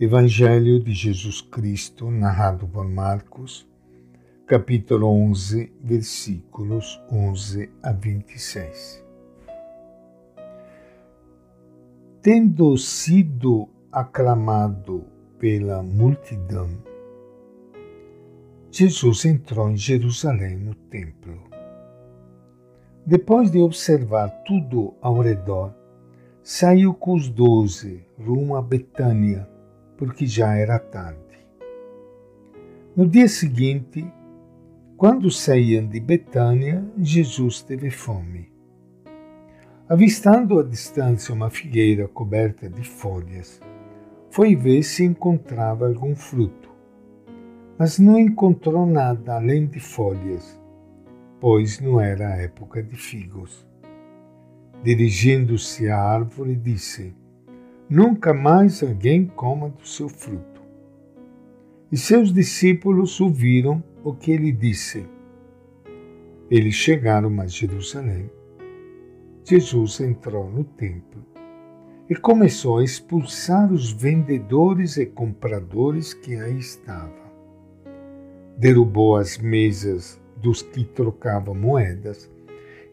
Evangelho de Jesus Cristo, narrado por Marcos, capítulo 11, versículos 11 a 26. Tendo sido aclamado pela multidão, Jesus entrou em Jerusalém no templo. Depois de observar tudo ao redor, saiu com os doze rumo a Betânia porque já era tarde. No dia seguinte, quando saíam de Betânia, Jesus teve fome. Avistando à distância uma figueira coberta de folhas, foi ver se encontrava algum fruto. Mas não encontrou nada além de folhas, pois não era época de figos. Dirigindo-se à árvore, disse: nunca mais alguém coma do seu fruto. E seus discípulos ouviram o que ele disse. Eles chegaram a Jerusalém. Jesus entrou no templo e começou a expulsar os vendedores e compradores que aí estavam. Derrubou as mesas dos que trocavam moedas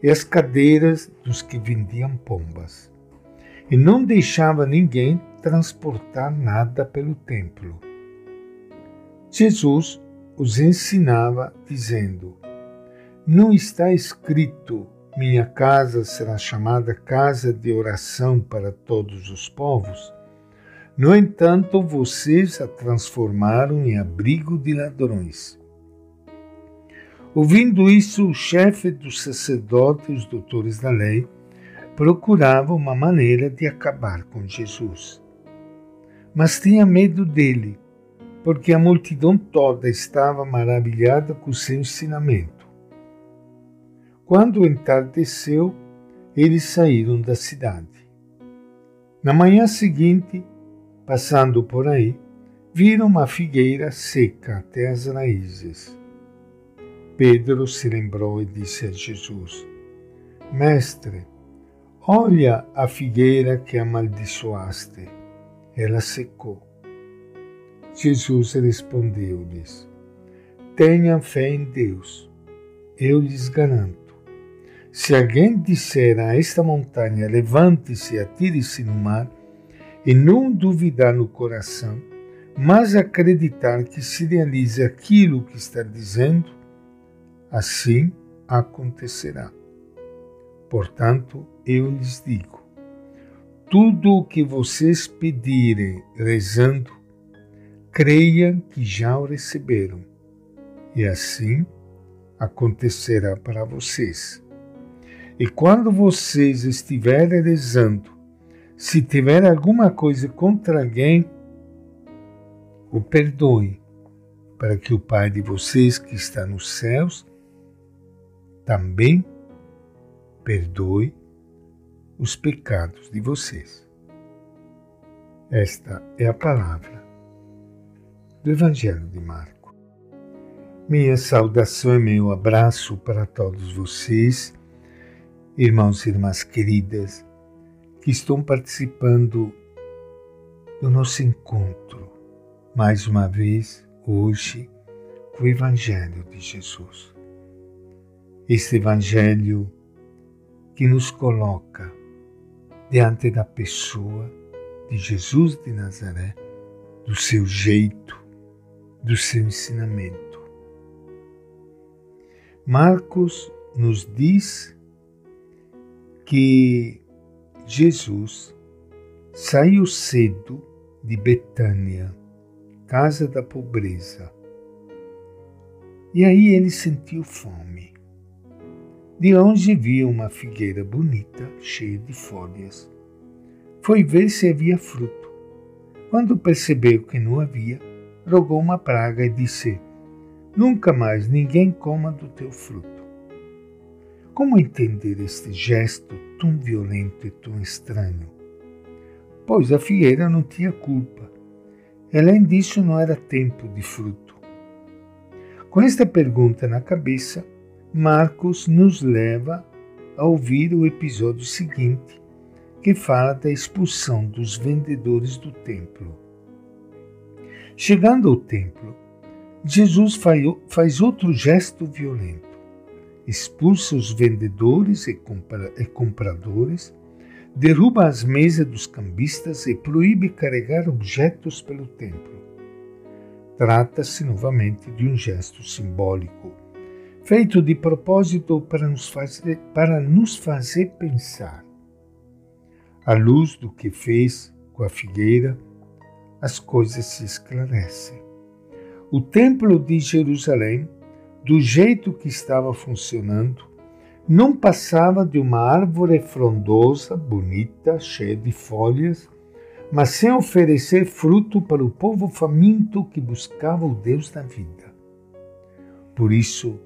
e as cadeiras dos que vendiam pombas e não deixava ninguém transportar nada pelo templo. Jesus os ensinava, dizendo: Não está escrito: Minha casa será chamada casa de oração para todos os povos? No entanto, vocês a transformaram em abrigo de ladrões. Ouvindo isso, o chefe dos sacerdotes e os doutores da lei procurava uma maneira de acabar com Jesus. Mas tinha medo dele, porque a multidão toda estava maravilhada com seu ensinamento. Quando entardeceu, eles saíram da cidade. Na manhã seguinte, passando por aí, viram uma figueira seca até as raízes. Pedro se lembrou e disse a Jesus: Mestre, Olha a figueira que amaldiçoaste, ela secou. Jesus respondeu-lhes: Tenham fé em Deus. Eu lhes garanto. Se alguém disser a esta montanha, levante-se e atire-se no mar, e não duvidar no coração, mas acreditar que se realize aquilo que está dizendo, assim acontecerá. Portanto, eu lhes digo: tudo o que vocês pedirem rezando, creiam que já o receberam, e assim acontecerá para vocês. E quando vocês estiverem rezando, se tiver alguma coisa contra alguém, o perdoe, para que o Pai de vocês que está nos céus também perdoe os pecados de vocês. Esta é a palavra do Evangelho de Marco. Minha saudação e meu abraço para todos vocês, irmãos e irmãs queridas, que estão participando do nosso encontro, mais uma vez, hoje, com o Evangelho de Jesus. Este Evangelho que nos coloca diante da pessoa de Jesus de Nazaré, do seu jeito, do seu ensinamento. Marcos nos diz que Jesus saiu cedo de Betânia, casa da pobreza, e aí ele sentiu fome. De longe via uma figueira bonita, cheia de folhas. Foi ver se havia fruto. Quando percebeu que não havia, rogou uma praga e disse: Nunca mais ninguém coma do teu fruto. Como entender este gesto tão violento e tão estranho? Pois a figueira não tinha culpa. Além disso, não era tempo de fruto. Com esta pergunta na cabeça, Marcos nos leva a ouvir o episódio seguinte, que fala da expulsão dos vendedores do templo. Chegando ao templo, Jesus faz outro gesto violento. Expulsa os vendedores e compradores, derruba as mesas dos cambistas e proíbe carregar objetos pelo templo. Trata-se novamente de um gesto simbólico, feito de propósito para nos fazer, para nos fazer pensar. À luz do que fez com a figueira, as coisas se esclarecem. O Templo de Jerusalém, do jeito que estava funcionando, não passava de uma árvore frondosa, bonita, cheia de folhas, mas sem oferecer fruto para o povo faminto que buscava o Deus da vida. Por isso,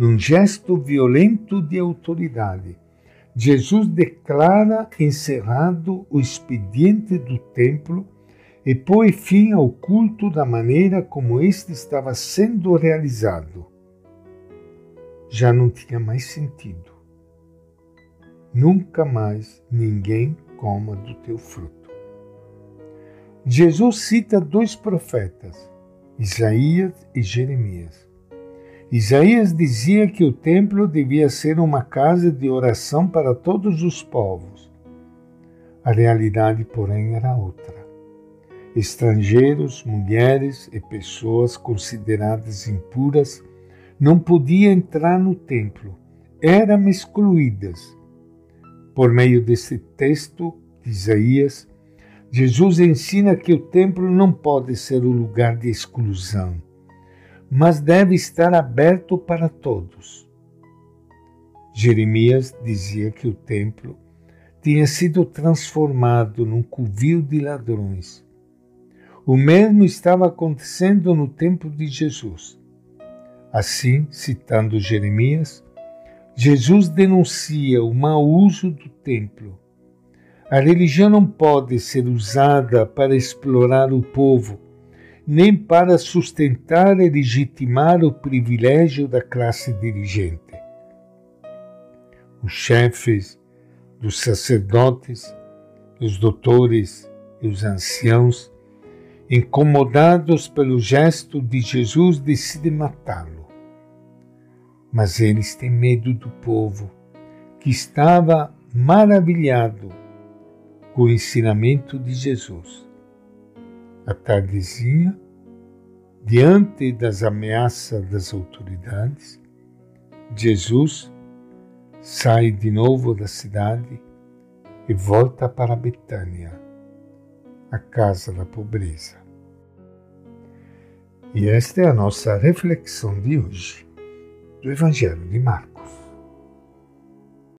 num gesto violento de autoridade, Jesus declara encerrado o expediente do templo e põe fim ao culto da maneira como este estava sendo realizado. Já não tinha mais sentido. Nunca mais ninguém coma do teu fruto. Jesus cita dois profetas, Isaías e Jeremias. Isaías dizia que o templo devia ser uma casa de oração para todos os povos. A realidade, porém, era outra. Estrangeiros, mulheres e pessoas consideradas impuras não podiam entrar no templo, eram excluídas. Por meio desse texto de Isaías, Jesus ensina que o templo não pode ser o lugar de exclusão, mas deve estar aberto para todos. Jeremias dizia que o templo tinha sido transformado num covil de ladrões. O mesmo estava acontecendo no tempo de Jesus. Assim, citando Jeremias, Jesus denuncia o mau uso do templo a religião não pode ser usada para explorar o povo, nem para sustentar e legitimar o privilégio da classe dirigente. Os chefes, os sacerdotes, os doutores e os anciãos, incomodados pelo gesto de Jesus, decidem matá-lo. Mas eles têm medo do povo, que estava maravilhado com o ensinamento de Jesus. A tardezinha, diante das ameaças das autoridades, Jesus sai de novo da cidade e volta para Betânia, a casa da pobreza. E esta é a nossa reflexão de hoje do Evangelho de Marcos.